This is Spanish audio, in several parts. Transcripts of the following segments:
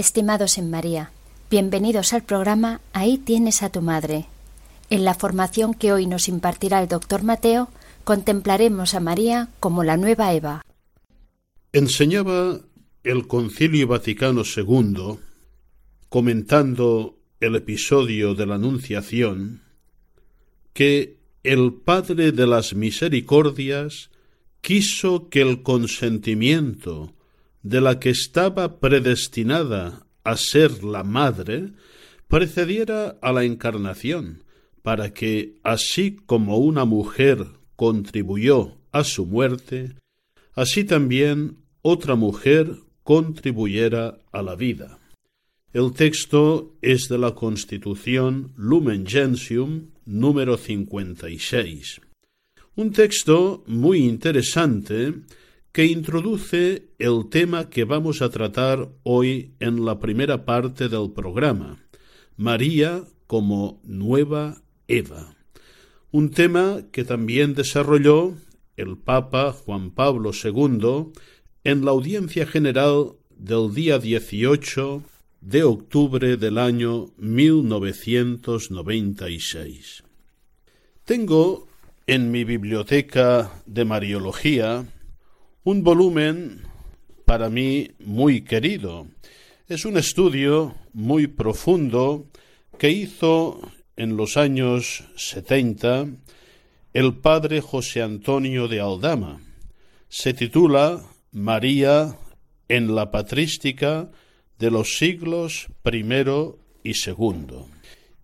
Estimados en María, bienvenidos al programa Ahí tienes a tu madre. En la formación que hoy nos impartirá el doctor Mateo, contemplaremos a María como la nueva Eva. Enseñaba el Concilio Vaticano II, comentando el episodio de la Anunciación, que el Padre de las Misericordias quiso que el consentimiento de la que estaba predestinada a ser la madre precediera a la encarnación, para que, así como una mujer contribuyó a su muerte, así también otra mujer contribuyera a la vida. El texto es de la Constitución Lumen Gentium número 56. Un texto muy interesante que introduce el tema que vamos a tratar hoy en la primera parte del programa, María como nueva Eva. Un tema que también desarrolló el Papa Juan Pablo II en la audiencia general del día 18 de octubre del año 1996. Tengo en mi biblioteca de Mariología un volumen para mí muy querido. Es un estudio muy profundo que hizo en los años 70 el padre José Antonio de Aldama. Se titula María en la patrística de los siglos primero y segundo.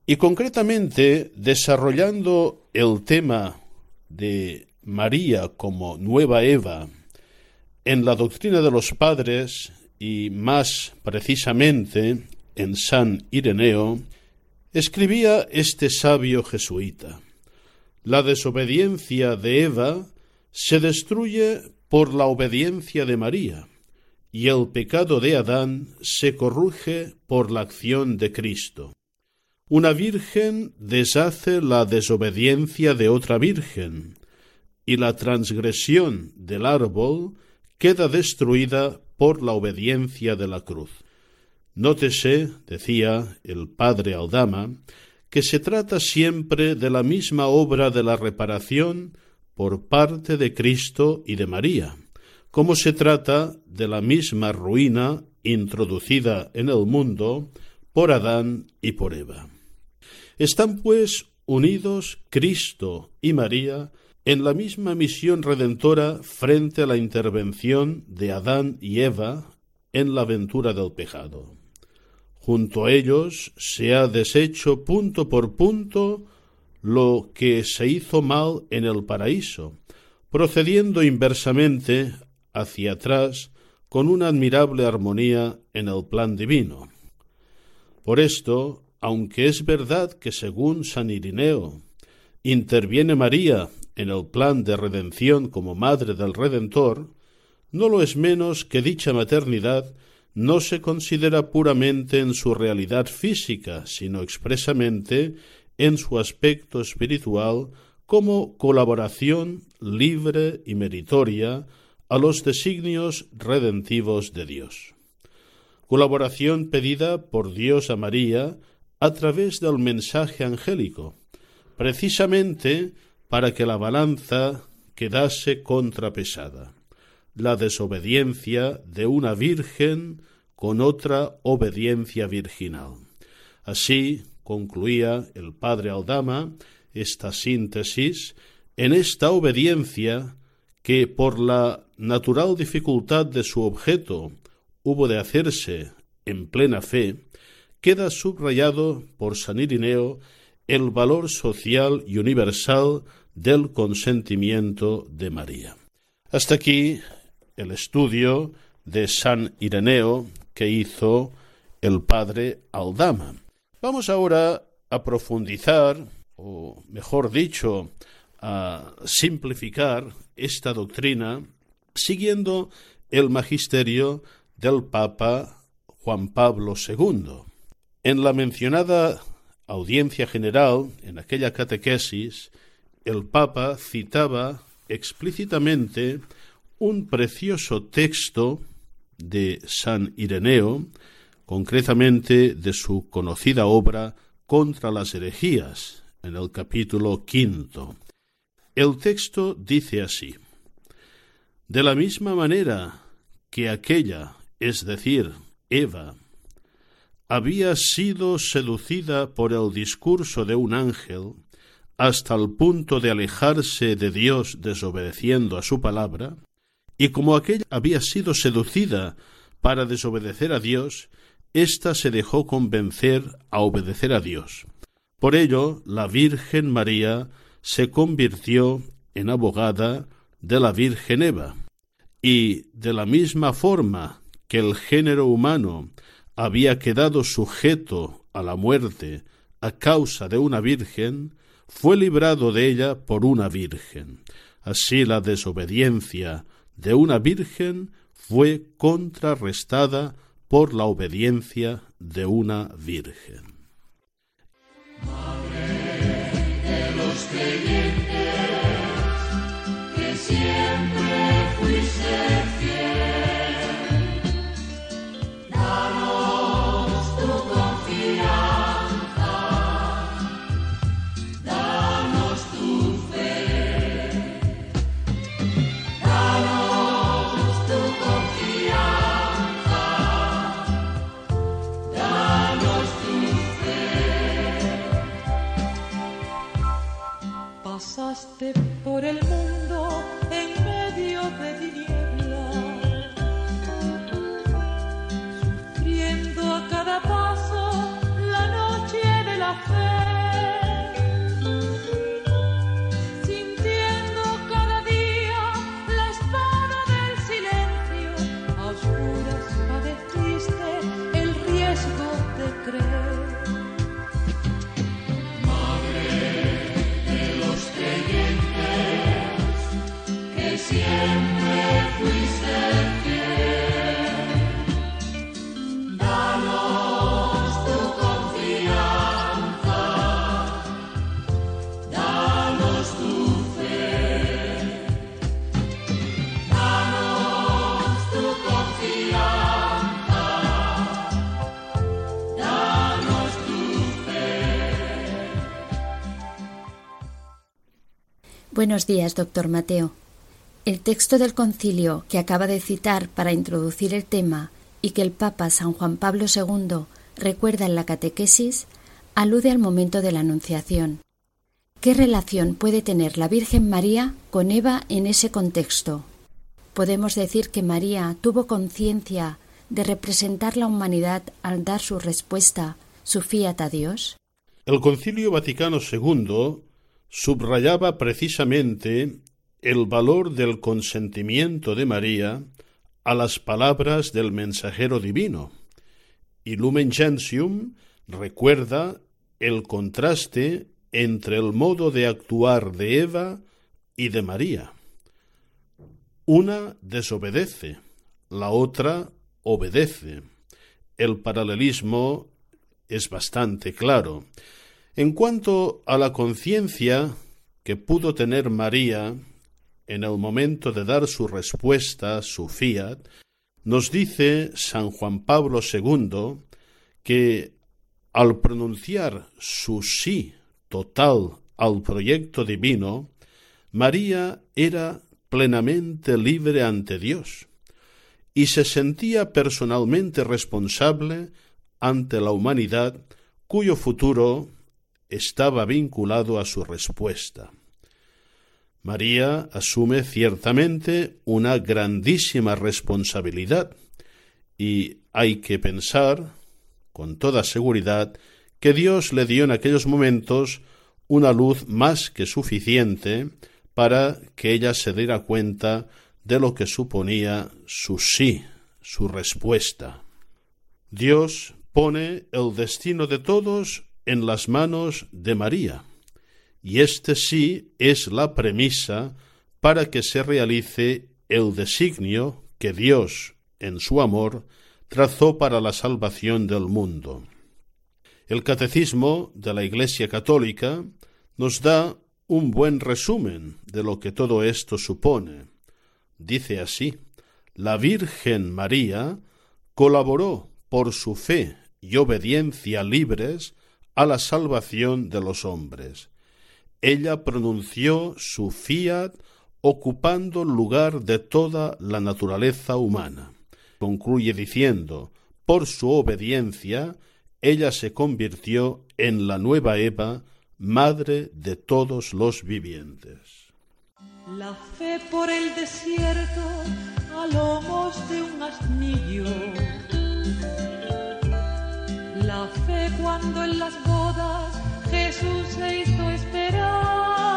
Y concretamente, desarrollando el tema de María como nueva Eva en la doctrina de los padres y más precisamente en San Ireneo, escribía este sabio jesuita. La desobediencia de Eva se destruye por la obediencia de María, y el pecado de Adán se corrige por la acción de Cristo. Una virgen deshace la desobediencia de otra virgen, y la transgresión del árbol queda destruida por la obediencia de la cruz. Nótese, decía el padre Aldama, que se trata siempre de la misma obra de la reparación por parte de Cristo y de María, como se trata de la misma ruina introducida en el mundo por Adán y por Eva. Están, pues, unidos Cristo y María en la misma misión redentora frente a la intervención de Adán y Eva en la aventura del pecado. Junto a ellos se ha deshecho punto por punto lo que se hizo mal en el paraíso, procediendo inversamente hacia atrás con una admirable armonía en el plan divino. Por esto, aunque es verdad que según San Irineo interviene María en el plan de redención como madre del Redentor, no lo es menos que dicha maternidad no se considera puramente en su realidad física, sino expresamente en su aspecto espiritual como colaboración libre y meritoria a los designios redentivos de Dios. Colaboración pedida por Dios a María a través del mensaje angélico, precisamente para que la balanza quedase contrapesada la desobediencia de una virgen con otra obediencia virginal. Así concluía el padre Aldama esta síntesis en esta obediencia que por la natural dificultad de su objeto hubo de hacerse en plena fe, queda subrayado por San Irineo el valor social y universal del consentimiento de María. Hasta aquí el estudio de San Ireneo que hizo el padre Aldama. Vamos ahora a profundizar, o mejor dicho, a simplificar esta doctrina siguiendo el magisterio del Papa Juan Pablo II. En la mencionada audiencia general, en aquella catequesis, el Papa citaba explícitamente un precioso texto de San Ireneo, concretamente de su conocida obra Contra las herejías, en el capítulo quinto. El texto dice así De la misma manera que aquella, es decir, Eva, había sido seducida por el discurso de un ángel hasta el punto de alejarse de Dios desobedeciendo a su palabra, y como aquella había sido seducida para desobedecer a Dios, ésta se dejó convencer a obedecer a Dios. Por ello, la Virgen María se convirtió en abogada de la Virgen Eva, y de la misma forma que el género humano había quedado sujeto a la muerte a causa de una virgen, fue librado de ella por una virgen. Así la desobediencia de una virgen fue contrarrestada por la obediencia de una virgen. Por el mundo Buenos días, doctor Mateo. El texto del concilio que acaba de citar para introducir el tema y que el Papa San Juan Pablo II recuerda en la catequesis alude al momento de la Anunciación. ¿Qué relación puede tener la Virgen María con Eva en ese contexto? ¿Podemos decir que María tuvo conciencia de representar la humanidad al dar su respuesta, su fiat a Dios? El Concilio Vaticano II subrayaba precisamente el valor del consentimiento de María a las palabras del mensajero divino, y Lumen Gentium recuerda el contraste entre el modo de actuar de Eva y de María. Una desobedece, la otra obedece. El paralelismo es bastante claro. En cuanto a la conciencia que pudo tener María en el momento de dar su respuesta, su fiat, nos dice San Juan Pablo II que al pronunciar su sí total al proyecto divino, María era plenamente libre ante Dios y se sentía personalmente responsable ante la humanidad cuyo futuro estaba vinculado a su respuesta. María asume ciertamente una grandísima responsabilidad y hay que pensar con toda seguridad que Dios le dio en aquellos momentos una luz más que suficiente para que ella se diera cuenta de lo que suponía su sí, su respuesta. Dios pone el destino de todos en las manos de María, y este sí es la premisa para que se realice el designio que Dios, en su amor, trazó para la salvación del mundo. El Catecismo de la Iglesia Católica nos da un buen resumen de lo que todo esto supone. Dice así, la Virgen María colaboró por su fe y obediencia libres a la salvación de los hombres. Ella pronunció su fiat ocupando lugar de toda la naturaleza humana. Concluye diciendo, por su obediencia, ella se convirtió en la nueva Eva, madre de todos los vivientes. La fe por el desierto a lomos de un asnillo. La fe cuando en las bodas Jesús se hizo esperar.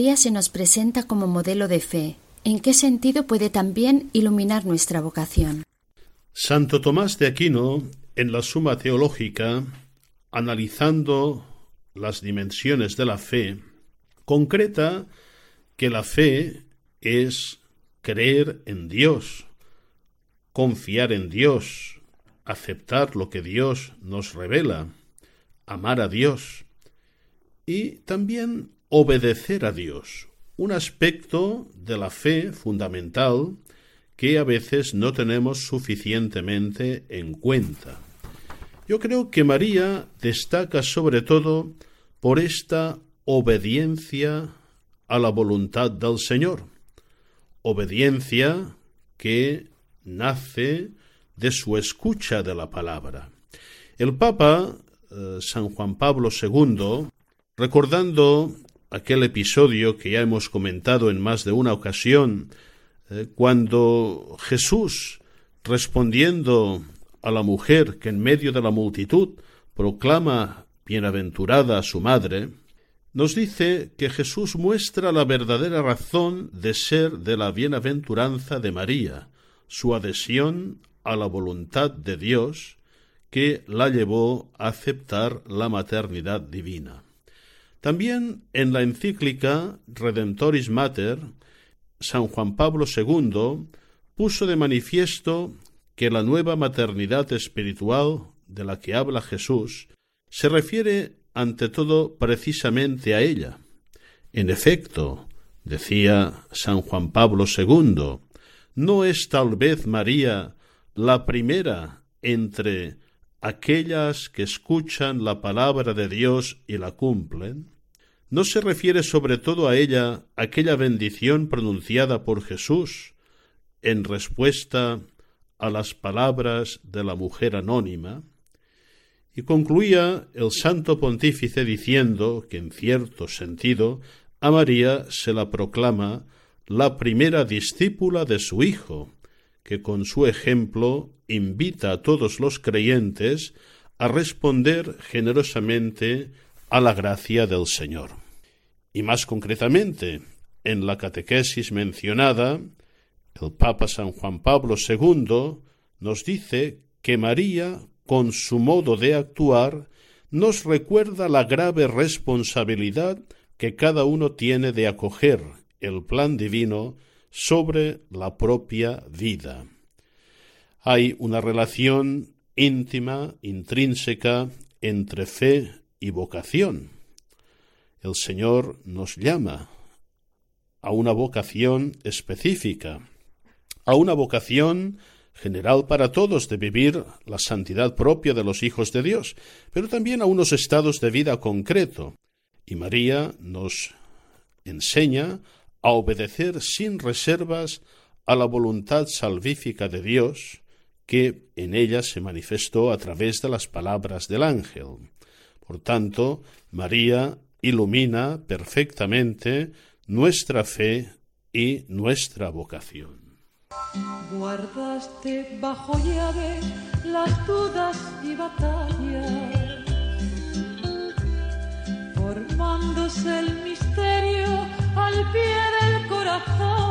Se nos presenta como modelo de fe. ¿En qué sentido puede también iluminar nuestra vocación? Santo Tomás de Aquino, en la Suma Teológica, analizando las dimensiones de la fe, concreta que la fe es creer en Dios, confiar en Dios, aceptar lo que Dios nos revela, amar a Dios y también obedecer a Dios, un aspecto de la fe fundamental que a veces no tenemos suficientemente en cuenta. Yo creo que María destaca sobre todo por esta obediencia a la voluntad del Señor, obediencia que nace de su escucha de la palabra. El Papa eh, San Juan Pablo II, recordando aquel episodio que ya hemos comentado en más de una ocasión, eh, cuando Jesús, respondiendo a la mujer que en medio de la multitud proclama bienaventurada a su madre, nos dice que Jesús muestra la verdadera razón de ser de la bienaventuranza de María, su adhesión a la voluntad de Dios que la llevó a aceptar la maternidad divina. También en la encíclica Redemptoris Mater, San Juan Pablo II puso de manifiesto que la nueva maternidad espiritual de la que habla Jesús se refiere ante todo precisamente a ella. En efecto, decía San Juan Pablo II, ¿no es tal vez María la primera entre aquellas que escuchan la palabra de Dios y la cumplen? ¿No se refiere sobre todo a ella aquella bendición pronunciada por Jesús en respuesta a las palabras de la mujer anónima? Y concluía el santo pontífice diciendo que en cierto sentido a María se la proclama la primera discípula de su Hijo, que con su ejemplo invita a todos los creyentes a responder generosamente a la gracia del Señor. Y más concretamente, en la catequesis mencionada, el Papa San Juan Pablo II nos dice que María, con su modo de actuar, nos recuerda la grave responsabilidad que cada uno tiene de acoger el plan divino sobre la propia vida. Hay una relación íntima, intrínseca, entre fe y vocación. El Señor nos llama a una vocación específica, a una vocación general para todos de vivir la santidad propia de los hijos de Dios, pero también a unos estados de vida concreto. Y María nos enseña a obedecer sin reservas a la voluntad salvífica de Dios, que en ella se manifestó a través de las palabras del ángel. Por tanto, María ilumina perfectamente nuestra fe y nuestra vocación. Guardaste bajo llave las dudas y batallas, formándose el misterio al pie del corazón.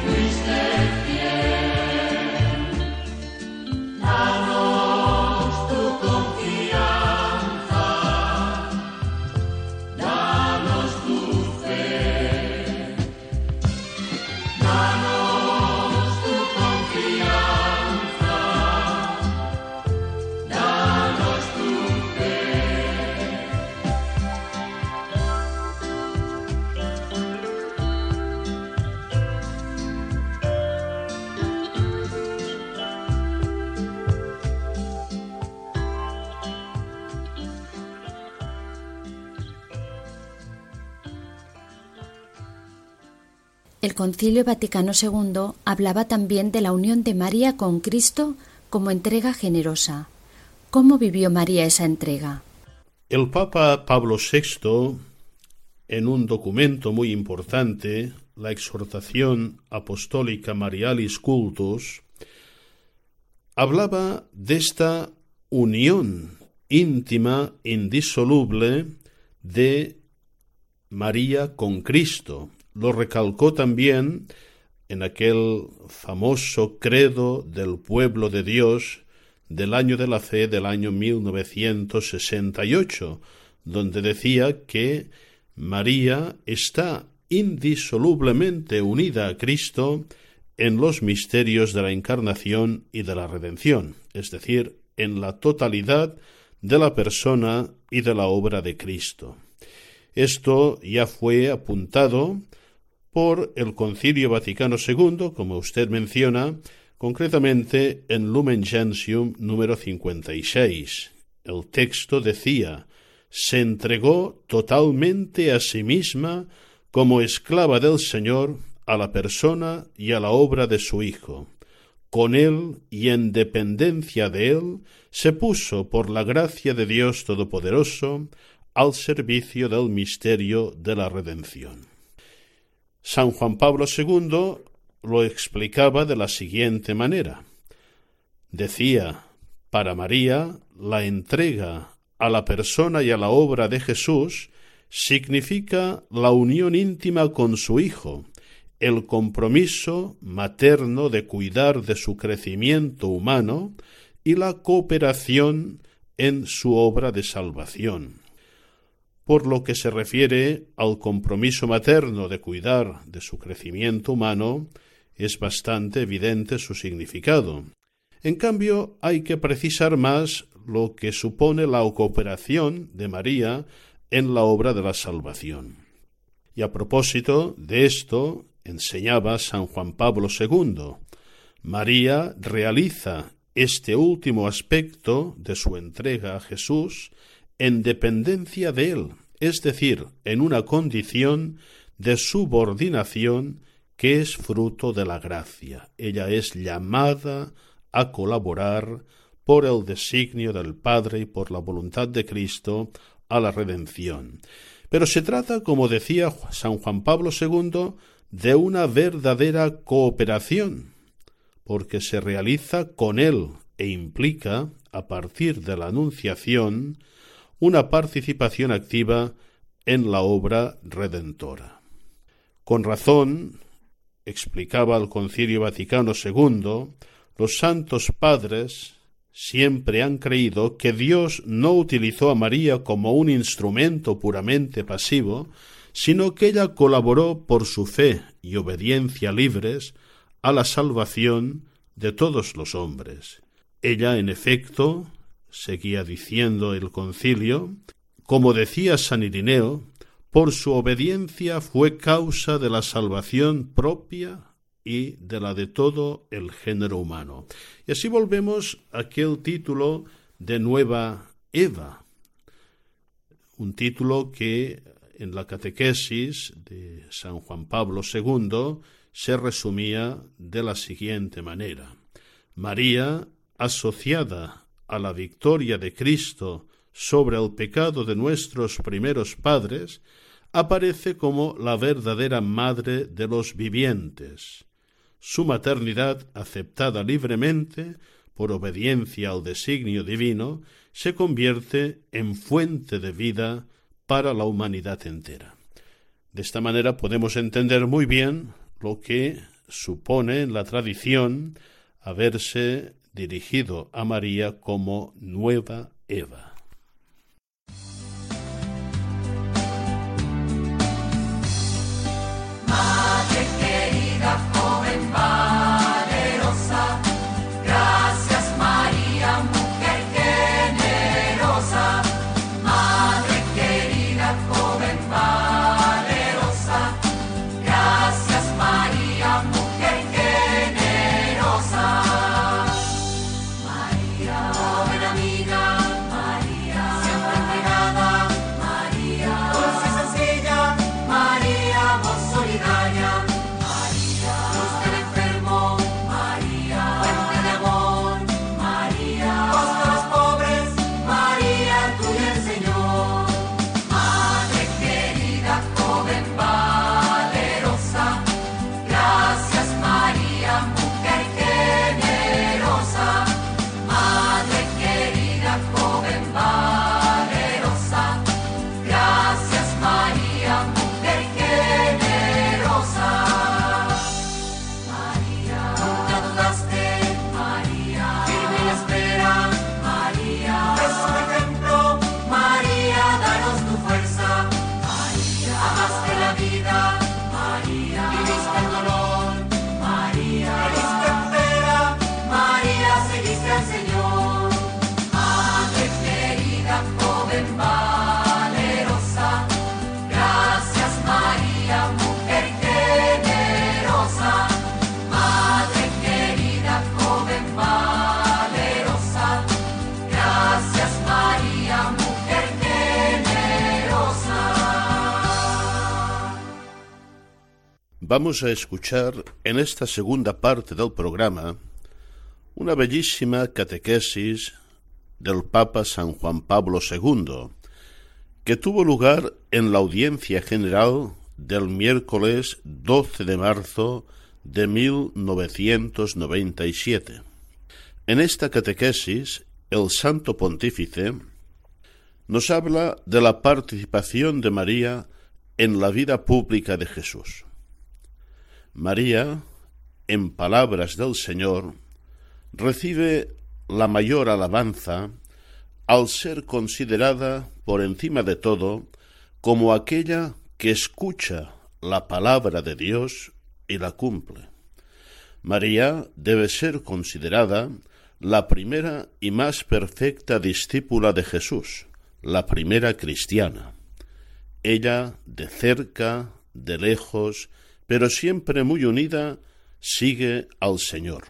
Concilio Vaticano II hablaba también de la unión de María con Cristo como entrega generosa. ¿Cómo vivió María esa entrega? El Papa Pablo VI, en un documento muy importante, la exhortación apostólica Marialis Cultus, hablaba de esta unión íntima, indisoluble de María con Cristo, lo recalcó también en aquel famoso credo del pueblo de Dios del año de la fe del año 1968, donde decía que María está indisolublemente unida a Cristo en los misterios de la encarnación y de la redención, es decir, en la totalidad de la persona y de la obra de Cristo. Esto ya fue apuntado por el Concilio Vaticano II, como usted menciona, concretamente en Lumen Gentium número 56. El texto decía, se entregó totalmente a sí misma como esclava del Señor a la persona y a la obra de su Hijo. Con él y en dependencia de él se puso por la gracia de Dios Todopoderoso al servicio del misterio de la redención. San Juan Pablo II lo explicaba de la siguiente manera. Decía, para María, la entrega a la persona y a la obra de Jesús significa la unión íntima con su Hijo, el compromiso materno de cuidar de su crecimiento humano y la cooperación en su obra de salvación por lo que se refiere al compromiso materno de cuidar de su crecimiento humano, es bastante evidente su significado. En cambio, hay que precisar más lo que supone la cooperación de María en la obra de la salvación. Y a propósito de esto, enseñaba San Juan Pablo II, María realiza este último aspecto de su entrega a Jesús en dependencia de Él, es decir, en una condición de subordinación que es fruto de la gracia. Ella es llamada a colaborar por el designio del Padre y por la voluntad de Cristo a la redención. Pero se trata, como decía San Juan Pablo II, de una verdadera cooperación, porque se realiza con él e implica, a partir de la Anunciación, una participación activa en la obra redentora. Con razón, explicaba el Concilio Vaticano II, los santos padres siempre han creído que Dios no utilizó a María como un instrumento puramente pasivo, sino que ella colaboró por su fe y obediencia libres a la salvación de todos los hombres. Ella, en efecto, seguía diciendo el concilio, como decía San Irineo, por su obediencia fue causa de la salvación propia y de la de todo el género humano. Y así volvemos a aquel título de Nueva Eva, un título que en la catequesis de San Juan Pablo II se resumía de la siguiente manera. María, asociada a la victoria de Cristo sobre el pecado de nuestros primeros padres, aparece como la verdadera madre de los vivientes. Su maternidad, aceptada libremente por obediencia al designio divino, se convierte en fuente de vida para la humanidad entera. De esta manera podemos entender muy bien lo que supone la tradición haberse dirigido a María como nueva Eva. Vamos a escuchar en esta segunda parte del programa una bellísima catequesis del Papa San Juan Pablo II, que tuvo lugar en la audiencia general del miércoles 12 de marzo de 1997. En esta catequesis, el Santo Pontífice nos habla de la participación de María en la vida pública de Jesús. María, en palabras del Señor, recibe la mayor alabanza al ser considerada por encima de todo como aquella que escucha la palabra de Dios y la cumple. María debe ser considerada la primera y más perfecta discípula de Jesús, la primera cristiana. Ella, de cerca, de lejos, pero siempre muy unida, sigue al Señor.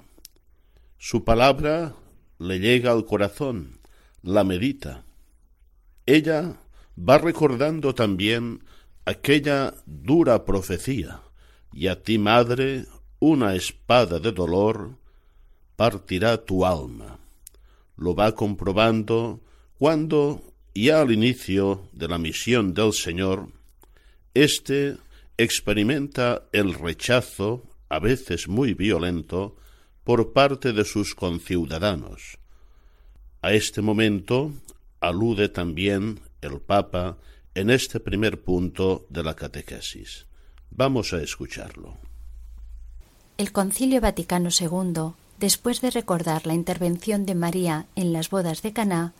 Su palabra le llega al corazón, la medita. Ella va recordando también aquella dura profecía, y a ti, madre, una espada de dolor partirá tu alma. Lo va comprobando cuando, ya al inicio de la misión del Señor, éste experimenta el rechazo, a veces muy violento, por parte de sus conciudadanos. A este momento alude también el Papa en este primer punto de la catequesis. Vamos a escucharlo. El Concilio Vaticano II, después de recordar la intervención de María en las bodas de Caná,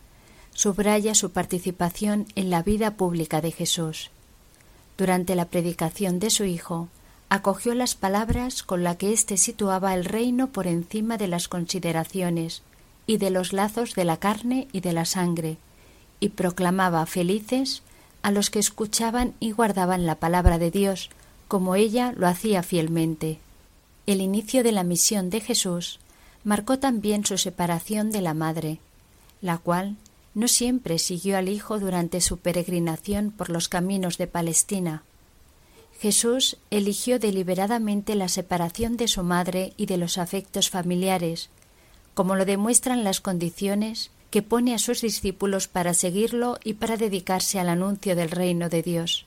subraya su participación en la vida pública de Jesús. Durante la predicación de su Hijo, acogió las palabras con las que éste situaba el reino por encima de las consideraciones y de los lazos de la carne y de la sangre, y proclamaba felices a los que escuchaban y guardaban la palabra de Dios, como ella lo hacía fielmente. El inicio de la misión de Jesús marcó también su separación de la madre, la cual no siempre siguió al Hijo durante su peregrinación por los caminos de Palestina. Jesús eligió deliberadamente la separación de su madre y de los afectos familiares, como lo demuestran las condiciones que pone a sus discípulos para seguirlo y para dedicarse al anuncio del reino de Dios.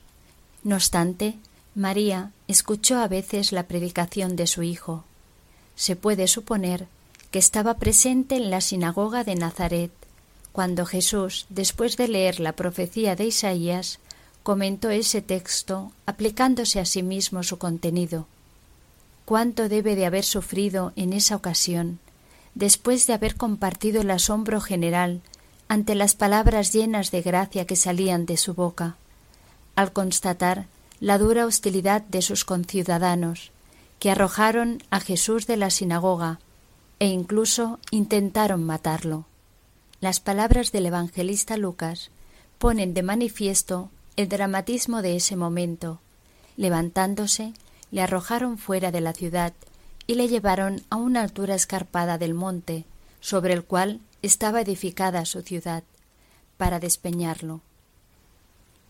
No obstante, María escuchó a veces la predicación de su Hijo. Se puede suponer que estaba presente en la sinagoga de Nazaret, cuando Jesús, después de leer la profecía de Isaías, comentó ese texto aplicándose a sí mismo su contenido. Cuánto debe de haber sufrido en esa ocasión, después de haber compartido el asombro general ante las palabras llenas de gracia que salían de su boca, al constatar la dura hostilidad de sus conciudadanos, que arrojaron a Jesús de la sinagoga e incluso intentaron matarlo. Las palabras del evangelista Lucas ponen de manifiesto el dramatismo de ese momento. Levantándose, le arrojaron fuera de la ciudad y le llevaron a una altura escarpada del monte, sobre el cual estaba edificada su ciudad, para despeñarlo.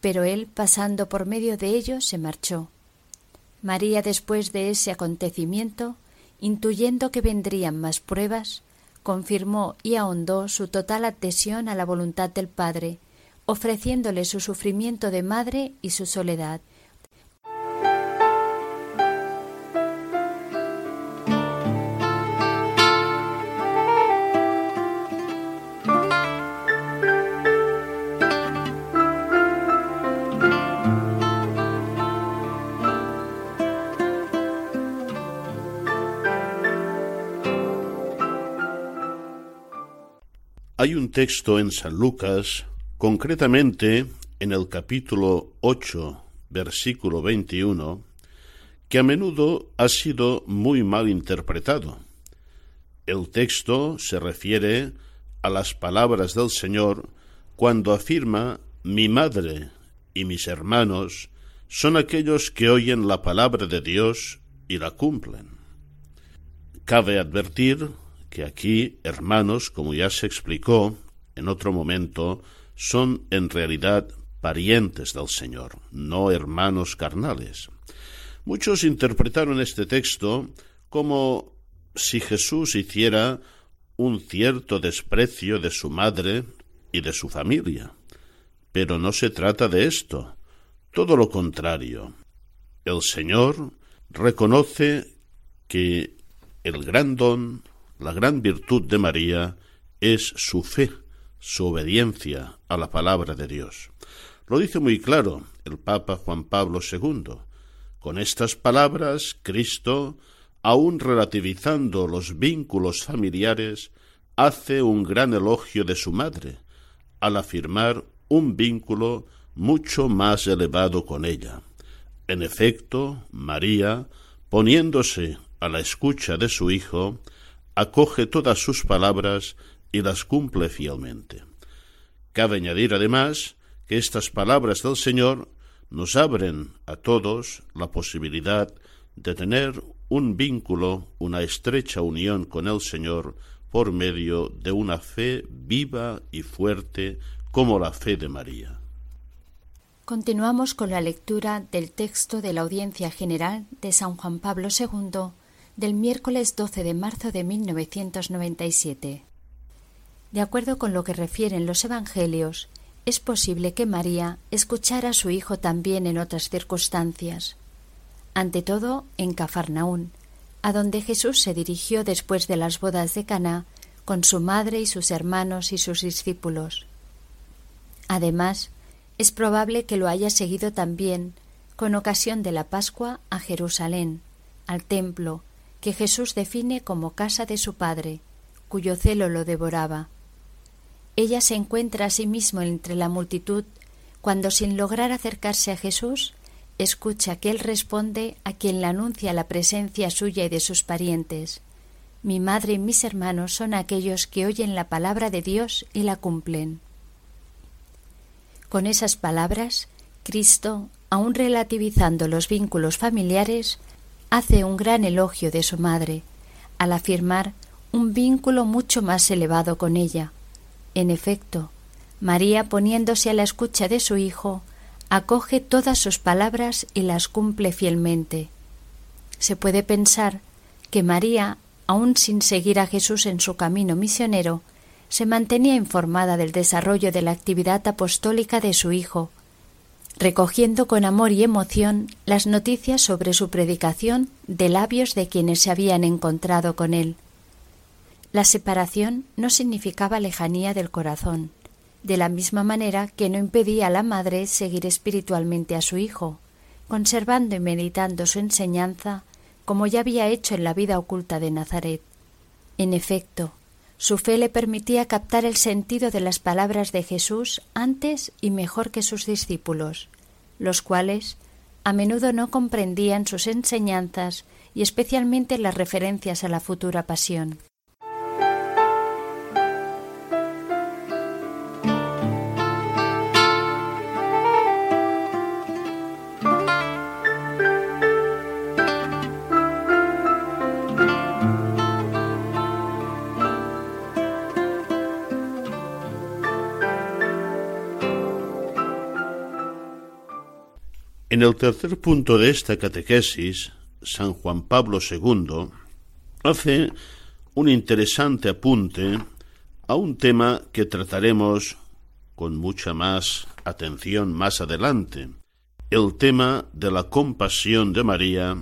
Pero él, pasando por medio de ellos, se marchó. María, después de ese acontecimiento, intuyendo que vendrían más pruebas, confirmó y ahondó su total adhesión a la voluntad del Padre, ofreciéndole su sufrimiento de madre y su soledad, Hay un texto en San Lucas, concretamente en el capítulo 8, versículo 21, que a menudo ha sido muy mal interpretado. El texto se refiere a las palabras del Señor cuando afirma mi madre y mis hermanos son aquellos que oyen la palabra de Dios y la cumplen. Cabe advertir que aquí hermanos, como ya se explicó en otro momento, son en realidad parientes del Señor, no hermanos carnales. Muchos interpretaron este texto como si Jesús hiciera un cierto desprecio de su madre y de su familia. Pero no se trata de esto, todo lo contrario. El Señor reconoce que el gran don, la gran virtud de María es su fe, su obediencia a la palabra de Dios. Lo dice muy claro el Papa Juan Pablo II. Con estas palabras, Cristo, aun relativizando los vínculos familiares, hace un gran elogio de su madre, al afirmar un vínculo mucho más elevado con ella. En efecto, María, poniéndose a la escucha de su Hijo, acoge todas sus palabras y las cumple fielmente. Cabe añadir además que estas palabras del Señor nos abren a todos la posibilidad de tener un vínculo, una estrecha unión con el Señor por medio de una fe viva y fuerte como la fe de María. Continuamos con la lectura del texto de la Audiencia General de San Juan Pablo II del miércoles 12 de marzo de 1997. De acuerdo con lo que refieren los Evangelios, es posible que María escuchara a su hijo también en otras circunstancias. Ante todo, en Cafarnaún, a donde Jesús se dirigió después de las bodas de Caná con su madre y sus hermanos y sus discípulos. Además, es probable que lo haya seguido también con ocasión de la Pascua, a Jerusalén, al templo, que Jesús define como casa de su Padre, cuyo celo lo devoraba. Ella se encuentra a sí mismo entre la multitud cuando, sin lograr acercarse a Jesús, escucha que Él responde a quien le anuncia la presencia suya y de sus parientes. Mi madre y mis hermanos son aquellos que oyen la palabra de Dios y la cumplen. Con esas palabras, Cristo, aun relativizando los vínculos familiares, hace un gran elogio de su madre, al afirmar un vínculo mucho más elevado con ella. En efecto, María, poniéndose a la escucha de su Hijo, acoge todas sus palabras y las cumple fielmente. Se puede pensar que María, aun sin seguir a Jesús en su camino misionero, se mantenía informada del desarrollo de la actividad apostólica de su Hijo, recogiendo con amor y emoción las noticias sobre su predicación de labios de quienes se habían encontrado con él. La separación no significaba lejanía del corazón, de la misma manera que no impedía a la madre seguir espiritualmente a su hijo, conservando y meditando su enseñanza como ya había hecho en la vida oculta de Nazaret. En efecto, su fe le permitía captar el sentido de las palabras de Jesús antes y mejor que sus discípulos, los cuales a menudo no comprendían sus enseñanzas y especialmente las referencias a la futura pasión. En el tercer punto de esta catequesis, San Juan Pablo II hace un interesante apunte a un tema que trataremos con mucha más atención más adelante, el tema de la compasión de María,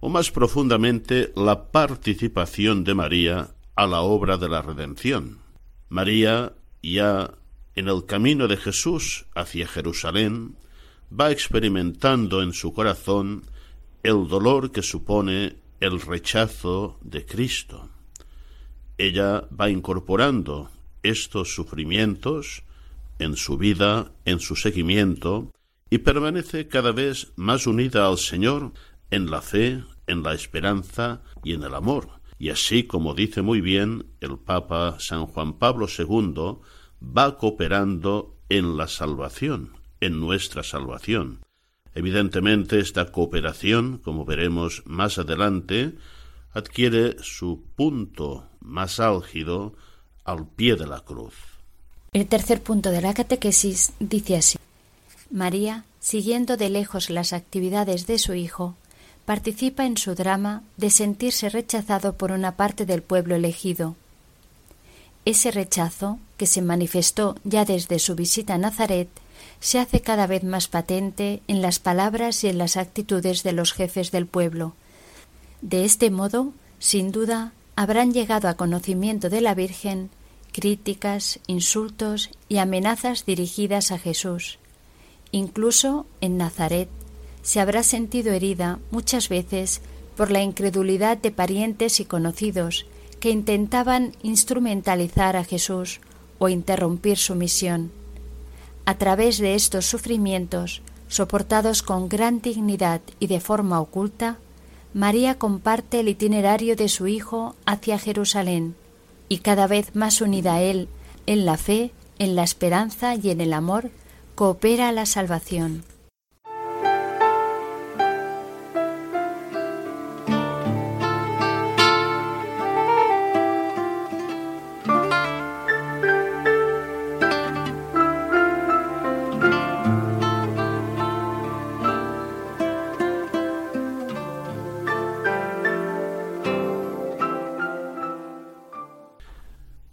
o más profundamente la participación de María a la obra de la redención. María, ya en el camino de Jesús hacia Jerusalén, va experimentando en su corazón el dolor que supone el rechazo de Cristo. Ella va incorporando estos sufrimientos en su vida, en su seguimiento, y permanece cada vez más unida al Señor en la fe, en la esperanza y en el amor. Y así, como dice muy bien el Papa San Juan Pablo II, va cooperando en la salvación, en nuestra salvación. Evidentemente, esta cooperación, como veremos más adelante, adquiere su punto más álgido al pie de la cruz. El tercer punto de la catequesis dice así. María, siguiendo de lejos las actividades de su hijo, participa en su drama de sentirse rechazado por una parte del pueblo elegido. Ese rechazo, que se manifestó ya desde su visita a Nazaret, se hace cada vez más patente en las palabras y en las actitudes de los jefes del pueblo. De este modo, sin duda, habrán llegado a conocimiento de la Virgen críticas, insultos y amenazas dirigidas a Jesús. Incluso en Nazaret se habrá sentido herida muchas veces por la incredulidad de parientes y conocidos que intentaban instrumentalizar a Jesús o interrumpir su misión. A través de estos sufrimientos, soportados con gran dignidad y de forma oculta, María comparte el itinerario de su Hijo hacia Jerusalén, y cada vez más unida a Él en la fe, en la esperanza y en el amor, coopera a la salvación.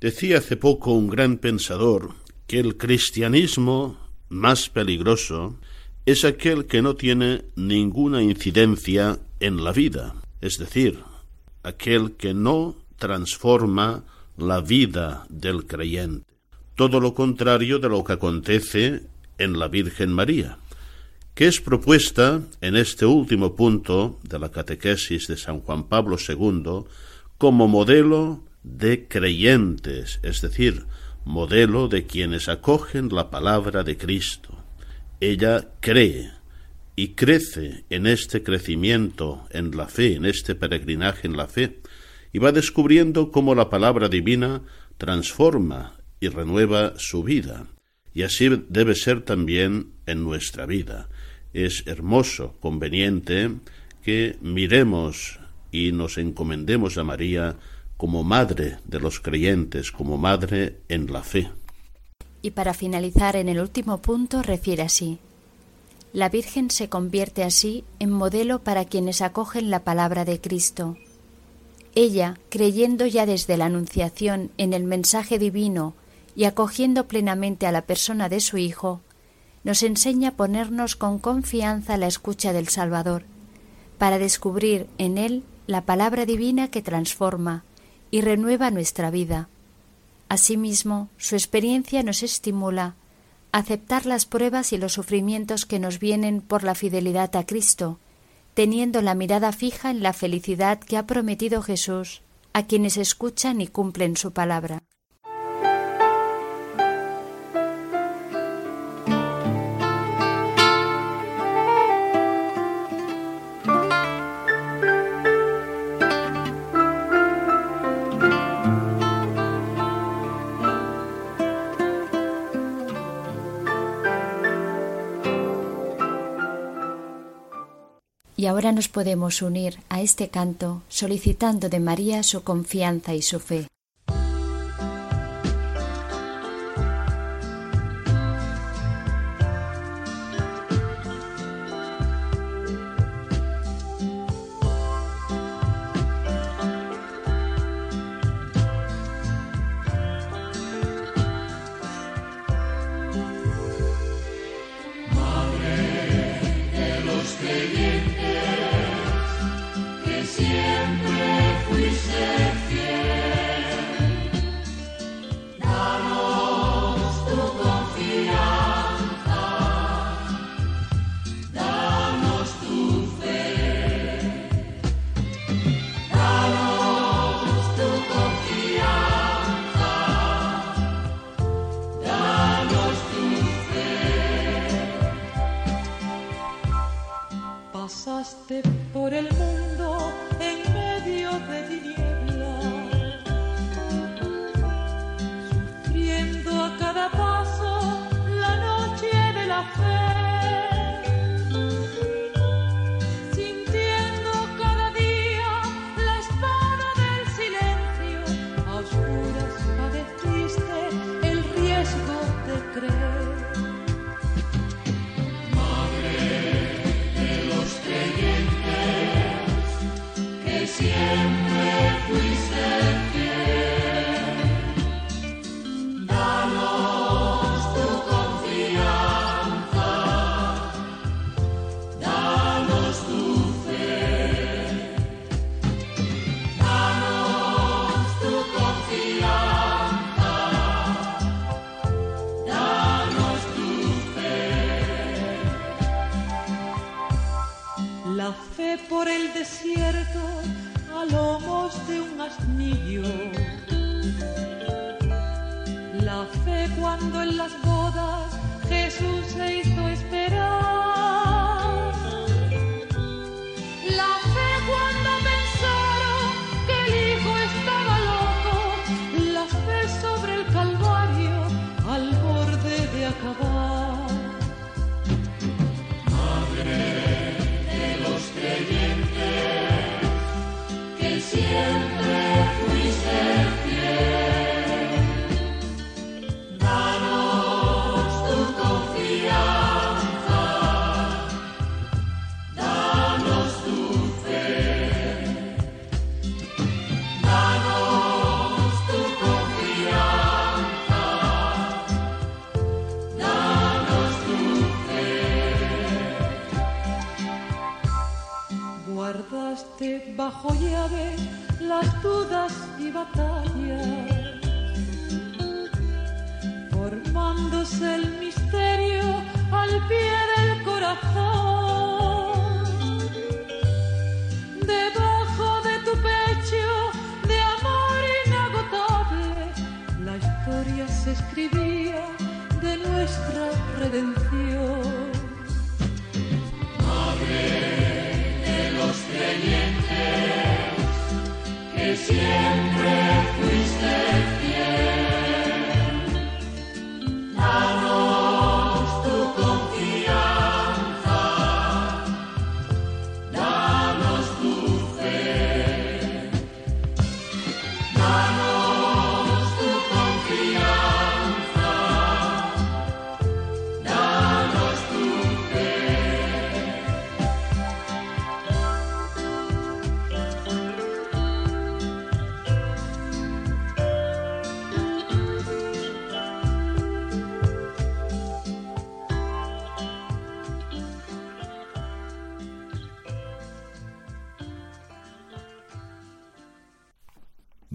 Decía hace poco un gran pensador que el cristianismo más peligroso es aquel que no tiene ninguna incidencia en la vida, es decir, aquel que no transforma la vida del creyente. Todo lo contrario de lo que acontece en la Virgen María, que es propuesta en este último punto de la catequesis de San Juan Pablo II como modelo de creyentes, es decir, modelo de quienes acogen la palabra de Cristo. Ella cree y crece en este crecimiento en la fe, en este peregrinaje en la fe, y va descubriendo cómo la palabra divina transforma y renueva su vida. Y así debe ser también en nuestra vida. Es hermoso, conveniente, que miremos y nos encomendemos a María como madre de los creyentes, como madre en la fe. Y para finalizar en el último punto refiere así. La Virgen se convierte así en modelo para quienes acogen la palabra de Cristo. Ella, creyendo ya desde la Anunciación en el mensaje divino y acogiendo plenamente a la persona de su Hijo, nos enseña a ponernos con confianza a la escucha del Salvador, para descubrir en Él la palabra divina que transforma, y renueva nuestra vida. Asimismo, su experiencia nos estimula a aceptar las pruebas y los sufrimientos que nos vienen por la fidelidad a Cristo, teniendo la mirada fija en la felicidad que ha prometido Jesús a quienes escuchan y cumplen su palabra. Ahora nos podemos unir a este canto solicitando de María su confianza y su fe.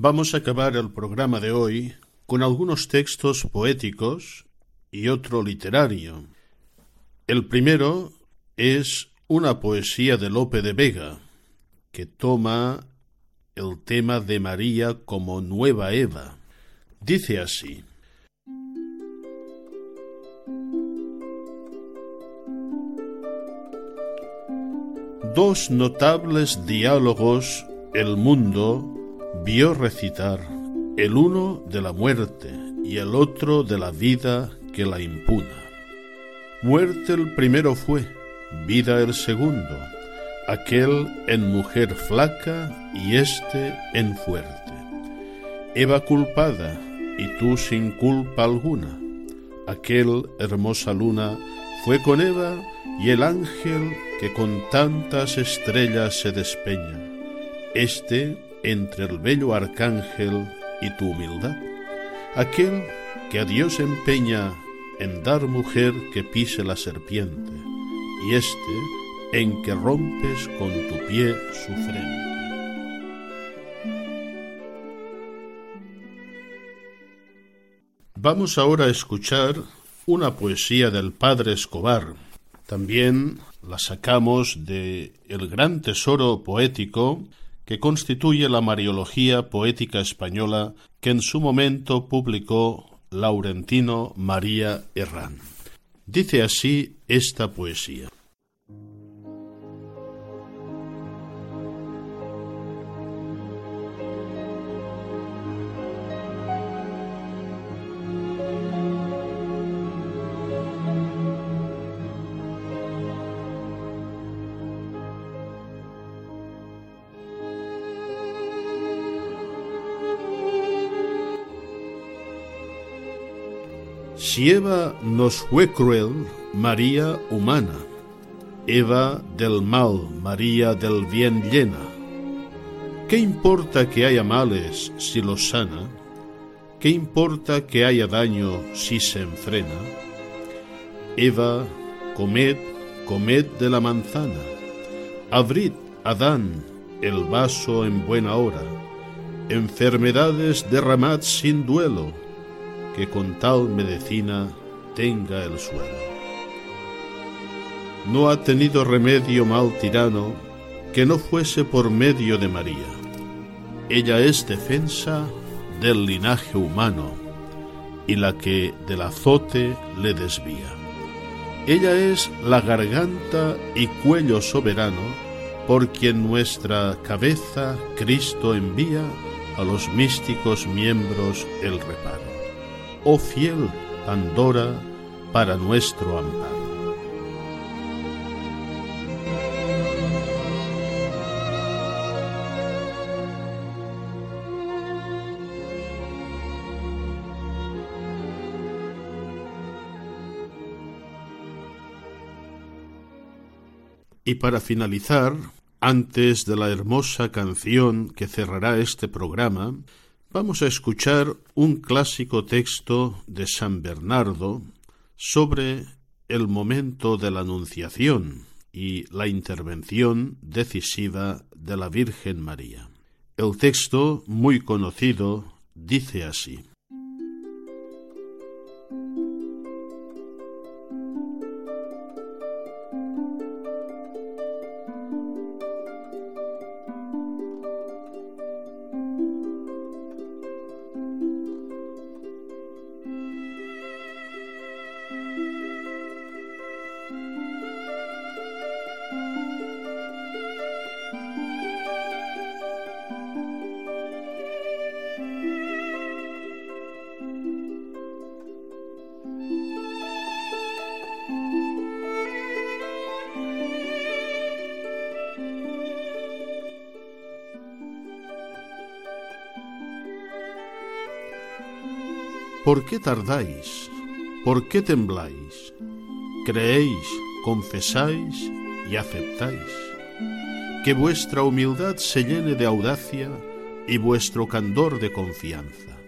Vamos a acabar el programa de hoy con algunos textos poéticos y otro literario. El primero es una poesía de Lope de Vega, que toma el tema de María como nueva Eva. Dice así. Dos notables diálogos el mundo vio recitar el uno de la muerte y el otro de la vida que la impuna. Muerte el primero fue, vida el segundo, aquel en mujer flaca y éste en fuerte. Eva culpada y tú sin culpa alguna. Aquel hermosa luna fue con Eva y el ángel que con tantas estrellas se despeña. Este entre el bello arcángel y tu humildad, aquel que a Dios empeña en dar mujer que pise la serpiente, y este en que rompes con tu pie su frente. Vamos ahora a escuchar una poesía del padre Escobar. También la sacamos de El gran tesoro poético que constituye la Mariología Poética Española que en su momento publicó Laurentino María Herrán. Dice así esta poesía. Si Eva nos fue cruel, María humana, Eva del mal, María del bien llena. ¿Qué importa que haya males si los sana? ¿Qué importa que haya daño si se enfrena? Eva, comed, comed de la manzana. Abrid, Adán, el vaso en buena hora. Enfermedades derramad sin duelo que con tal medicina tenga el suelo. No ha tenido remedio mal tirano que no fuese por medio de María. Ella es defensa del linaje humano y la que del azote le desvía. Ella es la garganta y cuello soberano por quien nuestra cabeza Cristo envía a los místicos miembros el reparo oh fiel Pandora, para nuestro amparo. Y para finalizar, antes de la hermosa canción que cerrará este programa, Vamos a escuchar un clásico texto de San Bernardo sobre el momento de la Anunciación y la intervención decisiva de la Virgen María. El texto, muy conocido, dice así. ¿Por qué tardáis? ¿Por qué tembláis? Creéis, confesáis y aceptáis. Que vuestra humildad se llene de audacia y vuestro candor de confianza.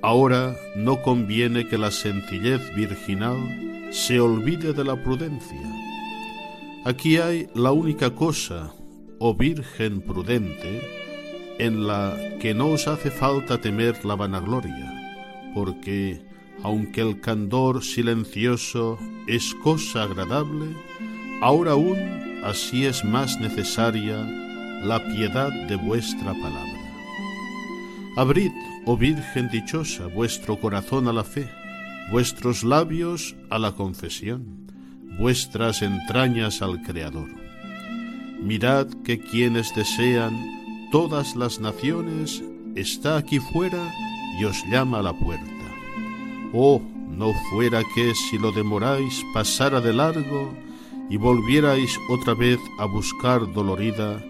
Ahora no conviene que la sencillez virginal se olvide de la prudencia. Aquí hay la única cosa, oh Virgen prudente, en la que no os hace falta temer la vanagloria, porque aunque el candor silencioso es cosa agradable, ahora aún así es más necesaria la piedad de vuestra palabra. Abrid, oh Virgen dichosa, vuestro corazón a la fe, vuestros labios a la confesión, vuestras entrañas al Creador. Mirad que quienes desean todas las naciones está aquí fuera y os llama a la puerta. Oh, no fuera que si lo demoráis pasara de largo y volvierais otra vez a buscar dolorida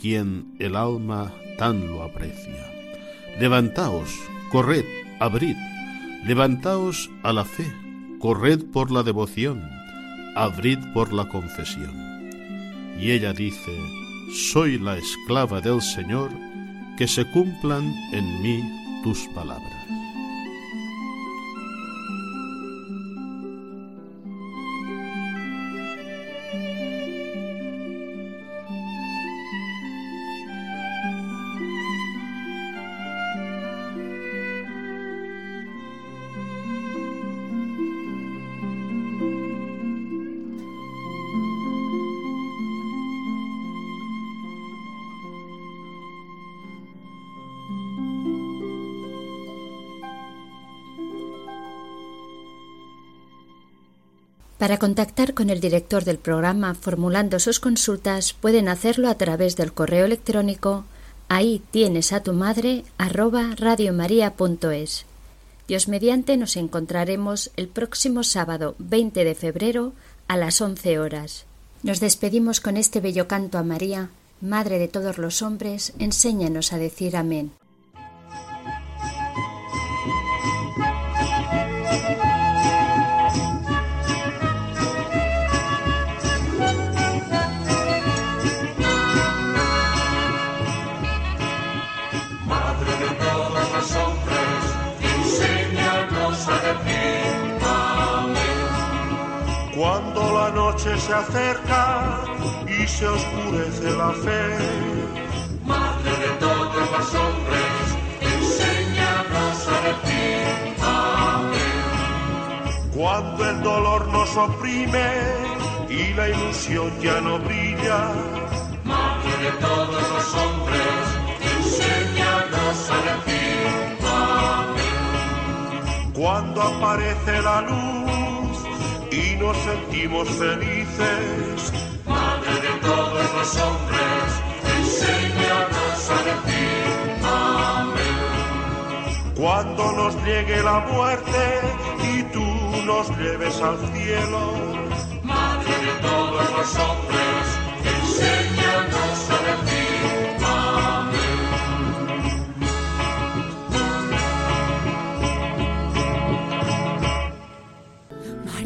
quien el alma tan lo aprecia. Levantaos, corred, abrid, levantaos a la fe, corred por la devoción, abrid por la confesión. Y ella dice, soy la esclava del Señor, que se cumplan en mí tus palabras. Para contactar con el director del programa formulando sus consultas pueden hacerlo a través del correo electrónico ahí tienes a tu madre arroba radiomaria.es. Dios mediante nos encontraremos el próximo sábado 20 de febrero a las 11 horas. Nos despedimos con este bello canto a María, Madre de todos los hombres, enséñanos a decir amén. Noche se acerca y se oscurece la fe, Madre de todos los hombres, enséñanos a decir amén. cuando el dolor nos oprime y la ilusión ya no brilla, Madre de todos los hombres, enséñanos a decir amén. cuando aparece la luz y nos sentimos felices, Madre de todos los hombres, enséñanos a decir amén. cuando nos llegue la muerte y tú nos lleves al cielo. Madre de todos los hombres,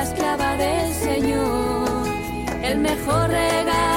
la esclava del Señor. El mejor regalo